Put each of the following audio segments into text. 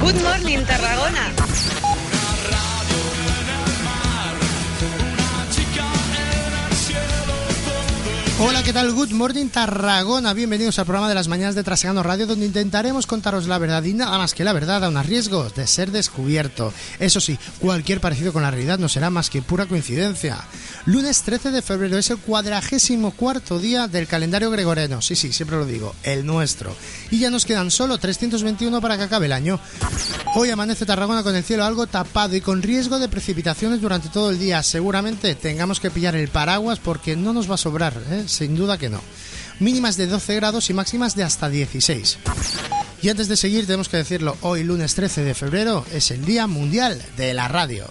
Good Morning Tarragona. Hola, ¿qué tal? Good morning Tarragona. Bienvenidos al programa de las mañanas de Trasegando Radio, donde intentaremos contaros la verdad y nada más que la verdad, a unos riesgos de ser descubierto. Eso sí, cualquier parecido con la realidad no será más que pura coincidencia. Lunes 13 de febrero es el cuadragésimo cuarto día del calendario gregoriano. Sí, sí, siempre lo digo, el nuestro. Y ya nos quedan solo 321 para que acabe el año. Hoy amanece Tarragona con el cielo algo tapado y con riesgo de precipitaciones durante todo el día. Seguramente tengamos que pillar el paraguas porque no nos va a sobrar, ¿eh? Sin duda que no. Mínimas de 12 grados y máximas de hasta 16. Y antes de seguir, tenemos que decirlo, hoy lunes 13 de febrero es el Día Mundial de la Radio.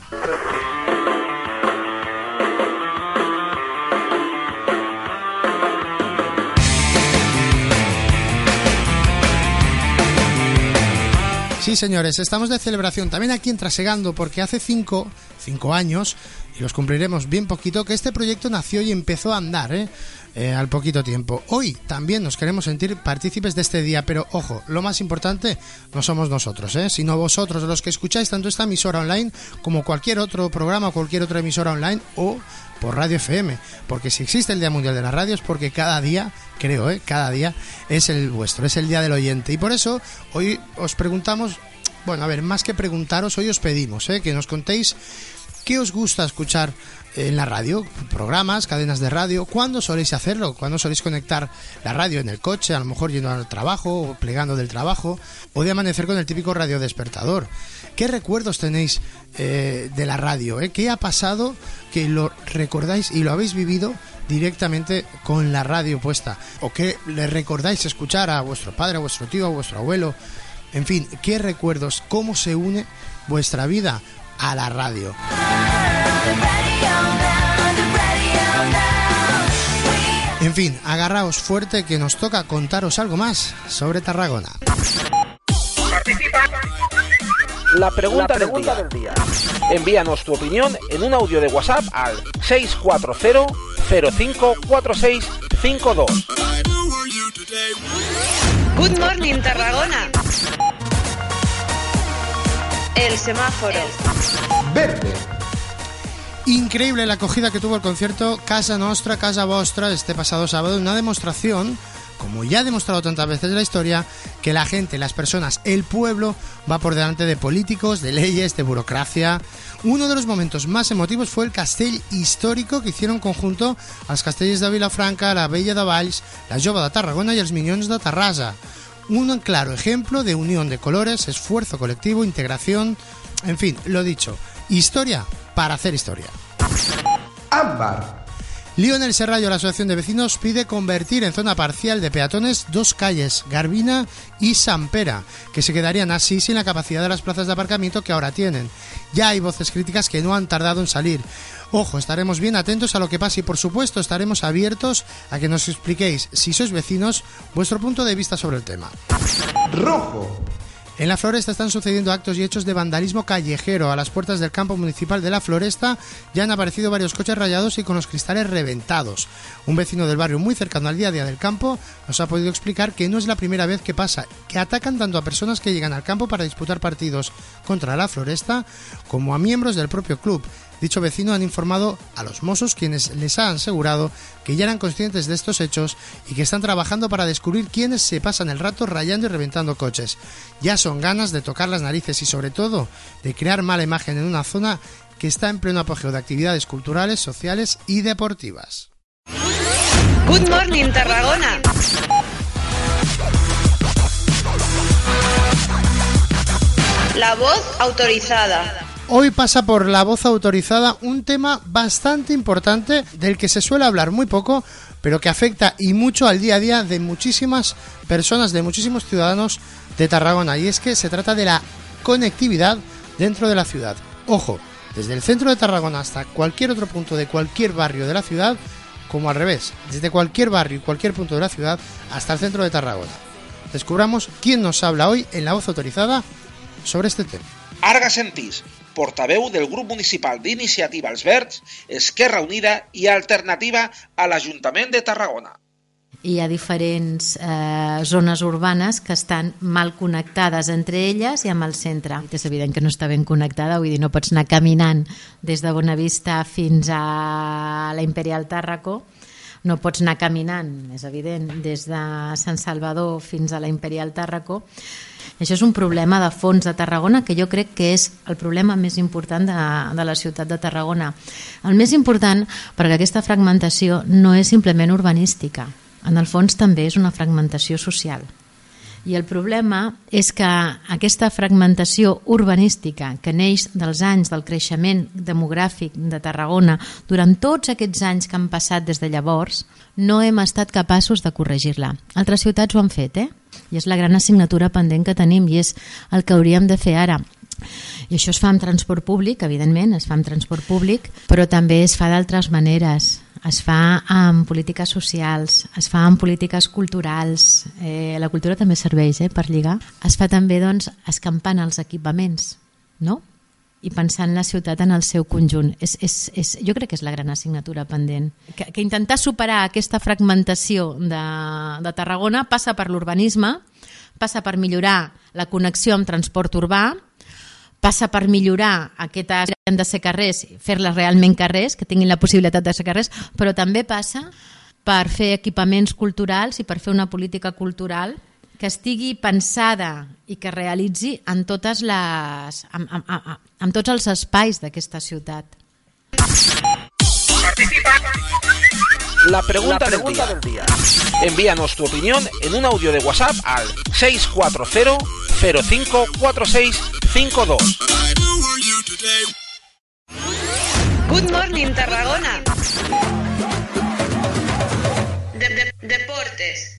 Sí, señores, estamos de celebración también aquí en Trasegando porque hace cinco, cinco años, y los cumpliremos bien poquito, que este proyecto nació y empezó a andar, ¿eh? Eh, al poquito tiempo. Hoy también nos queremos sentir partícipes de este día, pero ojo, lo más importante no somos nosotros, ¿eh? sino vosotros, los que escucháis tanto esta emisora online como cualquier otro programa cualquier otra emisora online o por Radio FM, porque si existe el Día Mundial de la Radio es porque cada día, creo, ¿eh? cada día es el vuestro, es el Día del Oyente. Y por eso hoy os preguntamos, bueno, a ver, más que preguntaros, hoy os pedimos ¿eh? que nos contéis qué os gusta escuchar en la radio, programas, cadenas de radio. ¿Cuándo soléis hacerlo? ¿Cuándo soléis conectar la radio en el coche, a lo mejor yendo al trabajo o plegando del trabajo? O de amanecer con el típico radio despertador. ¿Qué recuerdos tenéis eh, de la radio? Eh? ¿Qué ha pasado que lo recordáis y lo habéis vivido directamente con la radio puesta? ¿O qué le recordáis escuchar a vuestro padre, a vuestro tío, a vuestro abuelo? En fin, ¿qué recuerdos? ¿Cómo se une vuestra vida a la radio? En fin, agarraos fuerte que nos toca contaros algo más sobre Tarragona. La pregunta, del, día. Envíanos tu opinión en un audio de WhatsApp al 640 054652. Good Morning Tarragona. El semáforo. Verde. Increíble la acogida que tuvo el concierto Casa Nostra, Casa Vostra este pasado sábado, una demostración, como ya ha demostrado tantas veces la historia, que la gente, las personas, el pueblo va por delante de políticos, de leyes, de burocracia. Uno de los momentos más emotivos fue el castell histórico que hicieron conjunto als castells de Vilafranca, la Bella de Valls, la Jove de Tarragona y els Minyons de Terrassa. Un claro ejemplo de unión de colores, esfuerzo colectivo, integración, en fin, lo dicho, historia para hacer historia. Ámbar. Lionel Serrallo, la Asociación de Vecinos, pide convertir en zona parcial de peatones dos calles, Garbina y Sampera, que se quedarían así sin la capacidad de las plazas de aparcamiento que ahora tienen. Ya hay voces críticas que no han tardado en salir. Ojo, estaremos bien atentos a lo que pase y por supuesto estaremos abiertos a que nos expliquéis, si sois vecinos, vuestro punto de vista sobre el tema. Rojo. En la Floresta están sucediendo actos y hechos de vandalismo callejero. A las puertas del campo municipal de la Floresta ya han aparecido varios coches rayados y con los cristales reventados. Un vecino del barrio muy cercano al día a día del campo nos ha podido explicar que no es la primera vez que pasa, que atacan tanto a personas que llegan al campo para disputar partidos contra la Floresta como a miembros del propio club. Dicho vecino han informado a los mozos quienes les han asegurado que ya eran conscientes de estos hechos y que están trabajando para descubrir quiénes se pasan el rato rayando y reventando coches. Ya son ganas de tocar las narices y sobre todo de crear mala imagen en una zona que está en pleno apogeo de actividades culturales, sociales y deportivas. Good Morning Tarragona. La voz autorizada. Hoy pasa por la voz autorizada un tema bastante importante del que se suele hablar muy poco, pero que afecta y mucho al día a día de muchísimas personas, de muchísimos ciudadanos de Tarragona. Y es que se trata de la conectividad dentro de la ciudad. Ojo, desde el centro de Tarragona hasta cualquier otro punto de cualquier barrio de la ciudad, como al revés, desde cualquier barrio y cualquier punto de la ciudad hasta el centro de Tarragona. Descubramos quién nos habla hoy en la voz autorizada sobre este tema. Arga Sentís, portaveu del grup municipal d'Iniciativa Els Verds, Esquerra Unida i Alternativa a l'Ajuntament de Tarragona. hi ha diferents eh, zones urbanes que estan mal connectades entre elles i amb el centre. És evident que no està ben connectada, vull dir, no pots anar caminant des de Bonavista fins a la Imperial Tàrraco, no pots anar caminant, és evident, des de Sant Salvador fins a la Imperial Tàrraco. Això és un problema de fons de Tarragona que jo crec que és el problema més important de, de la ciutat de Tarragona. El més important perquè aquesta fragmentació no és simplement urbanística, en el fons també és una fragmentació social. I el problema és que aquesta fragmentació urbanística que neix dels anys del creixement demogràfic de Tarragona durant tots aquests anys que han passat des de llavors, no hem estat capaços de corregir-la. Altres ciutats ho han fet, eh? I és la gran assignatura pendent que tenim i és el que hauríem de fer ara. I això es fa amb transport públic, evidentment, es fa amb transport públic, però també es fa d'altres maneres es fa amb polítiques socials, es fa amb polítiques culturals, eh, la cultura també serveix eh, per lligar, es fa també doncs, escampant els equipaments, no? i pensant la ciutat en el seu conjunt. És, és, és, jo crec que és la gran assignatura pendent. Que, que intentar superar aquesta fragmentació de, de Tarragona passa per l'urbanisme, passa per millorar la connexió amb transport urbà, passa per millorar aquestes han de ser carrers, fer-les realment carrers, que tinguin la possibilitat de ser carrers, però també passa per fer equipaments culturals i per fer una política cultural que estigui pensada i que realitzi en totes les en, en, en, en tots els espais d'aquesta ciutat. La pregunta, La pregunta del, día. del día. Envíanos tu opinión en un audio de WhatsApp al 640 054652. Good Morning Tarragona. De, de, deportes.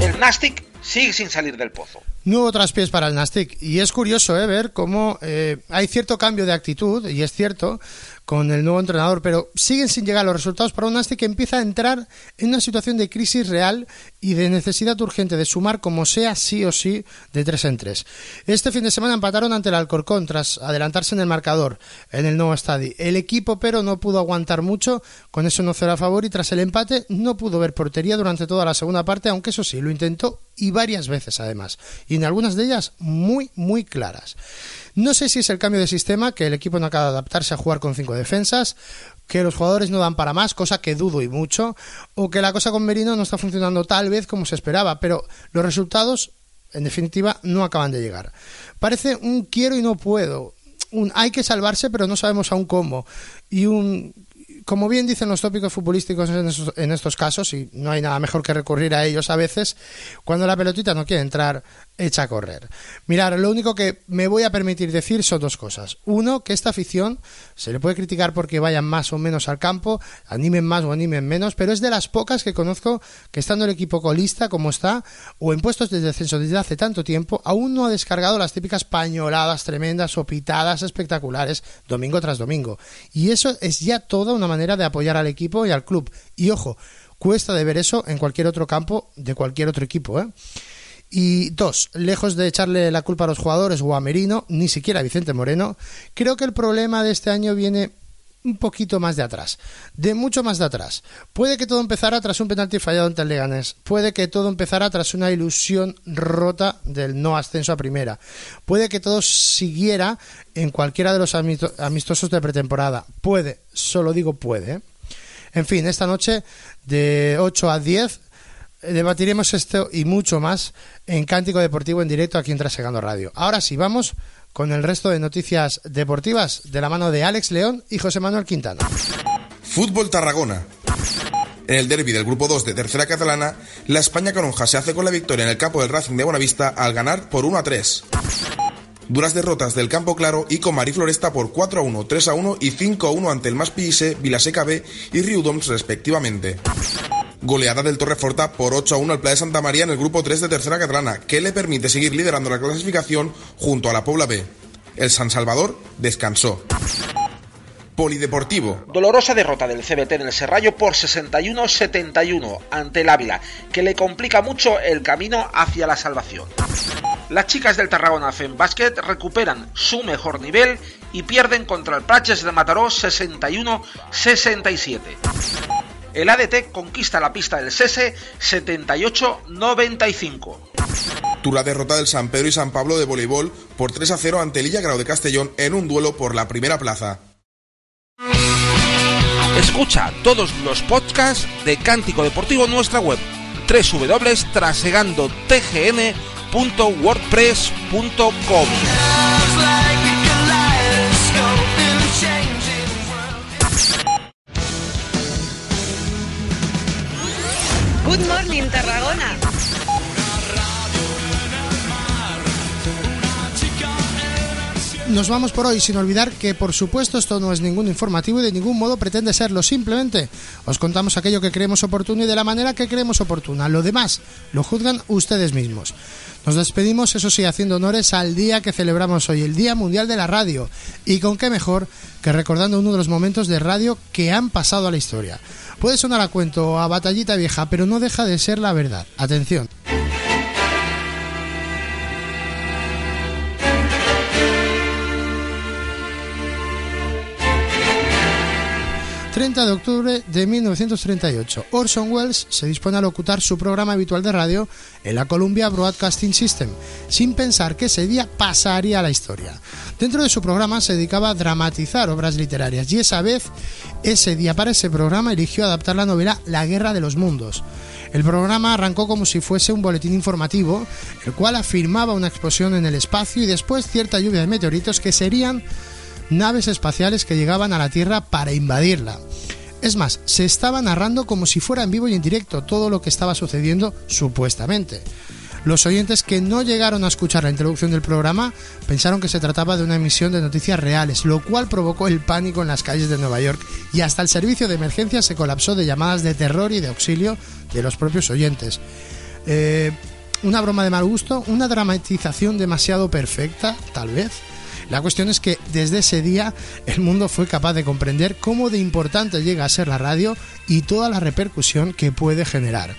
El Nastic sigue sin salir del pozo. Nuevo traspiés para el Nastic. Y es curioso ¿eh? ver cómo eh, hay cierto cambio de actitud, y es cierto, con el nuevo entrenador, pero siguen sin llegar los resultados para un Nastic que empieza a entrar en una situación de crisis real y de necesidad urgente de sumar como sea sí o sí de tres en tres. Este fin de semana empataron ante el Alcorcón tras adelantarse en el marcador en el nuevo estadio. El equipo pero no pudo aguantar mucho con ese 1-0 a favor y tras el empate no pudo ver portería durante toda la segunda parte, aunque eso sí, lo intentó y varias veces además, y en algunas de ellas muy muy claras. No sé si es el cambio de sistema, que el equipo no acaba de adaptarse a jugar con cinco defensas, que los jugadores no dan para más, cosa que dudo y mucho, o que la cosa con Merino no está funcionando tal vez como se esperaba, pero los resultados, en definitiva, no acaban de llegar. Parece un quiero y no puedo, un hay que salvarse pero no sabemos aún cómo, y un como bien dicen los tópicos futbolísticos en estos, casos, y no hay nada mejor que recurrir a ellos a veces, cuando la pelotita no quiere entrar, echa a correr. Mirar, lo único que me voy a permitir decir son dos cosas. Uno, que esta afición se le puede criticar porque vayan más o menos al campo, animen más o animen menos, pero es de las pocas que conozco que estando el equipo colista como está, o en puestos de descenso desde hace tanto tiempo, aún no ha descargado las típicas pañoladas tremendas o pitadas espectaculares domingo tras domingo. Y eso es ya toda una manera de apoyar al equipo y al club. Y ojo, cuesta de ver eso en cualquier otro campo de cualquier otro equipo. ¿eh? Y dos, lejos de echarle la culpa a los jugadores o a Merino, ni siquiera a Vicente Moreno, creo que el problema de este año viene un poquito más de atrás, de mucho más de atrás. Puede que todo empezara tras un penalti fallado ante el Leganés, puede que todo empezara tras una ilusión rota del no ascenso a primera, puede que todo siguiera en cualquiera de los amistosos de pretemporada, puede, solo digo puede. En fin, esta noche de 8 a 10 debatiremos esto y mucho más en Cántico Deportivo en directo aquí en Trasegando Radio. Ahora sí, vamos con el resto de noticias deportivas de la mano de Alex León y José Manuel Quintana. Fútbol Tarragona. En el derby del Grupo 2 de Tercera Catalana, la España Caronja se hace con la victoria en el campo del Racing de Buenavista al ganar por 1 a 3. Duras derrotas del Campo Claro y con Mari Floresta por 4 a 1, 3 a 1 y 5 a 1 ante el Más Pise, Vilaseca B y Riudoms respectivamente. Goleada del Torreforta por 8 a 1 al Playa de Santa María en el grupo 3 de Tercera Catalana, que le permite seguir liderando la clasificación junto a la Pobla B. El San Salvador descansó. Polideportivo. Dolorosa derrota del CBT en el Serrallo por 61-71 ante el Ávila, que le complica mucho el camino hacia la salvación. Las chicas del Tarragona Fem Basket recuperan su mejor nivel y pierden contra el Praches de Mataró 61-67. El ADT conquista la pista del SESE 78-95. Tras la derrota del San Pedro y San Pablo de voleibol por 3 a 0 ante el Grau de Castellón en un duelo por la primera plaza. Escucha todos los podcasts de Cántico Deportivo en nuestra web www.trasegandotgn.wordpress.com. Good Morning Tarragona. Nos vamos por hoy sin olvidar que por supuesto esto no es ningún informativo y de ningún modo pretende serlo, simplemente os contamos aquello que creemos oportuno y de la manera que creemos oportuna. Lo demás lo juzgan ustedes mismos. Nos despedimos, eso sí, haciendo honores al día que celebramos hoy, el Día Mundial de la Radio. Y con qué mejor que recordando uno de los momentos de radio que han pasado a la historia. Puede sonar a cuento a batallita vieja, pero no deja de ser la verdad. Atención. 30 de octubre de 1938, Orson Welles se dispone a locutar su programa habitual de radio en la Columbia Broadcasting System, sin pensar que ese día pasaría la historia. Dentro de su programa se dedicaba a dramatizar obras literarias y esa vez, ese día para ese programa eligió adaptar la novela La Guerra de los Mundos. El programa arrancó como si fuese un boletín informativo, el cual afirmaba una explosión en el espacio y después cierta lluvia de meteoritos que serían naves espaciales que llegaban a la Tierra para invadirla. Es más, se estaba narrando como si fuera en vivo y en directo todo lo que estaba sucediendo supuestamente. Los oyentes que no llegaron a escuchar la introducción del programa pensaron que se trataba de una emisión de noticias reales, lo cual provocó el pánico en las calles de Nueva York y hasta el servicio de emergencia se colapsó de llamadas de terror y de auxilio de los propios oyentes. Eh, una broma de mal gusto, una dramatización demasiado perfecta, tal vez. La cuestión es que desde ese día el mundo fue capaz de comprender cómo de importante llega a ser la radio y toda la repercusión que puede generar.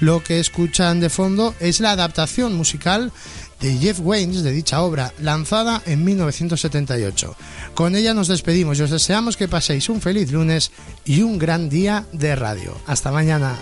Lo que escuchan de fondo es la adaptación musical de Jeff Waynes de dicha obra, lanzada en 1978. Con ella nos despedimos y os deseamos que paséis un feliz lunes y un gran día de radio. Hasta mañana.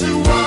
to one.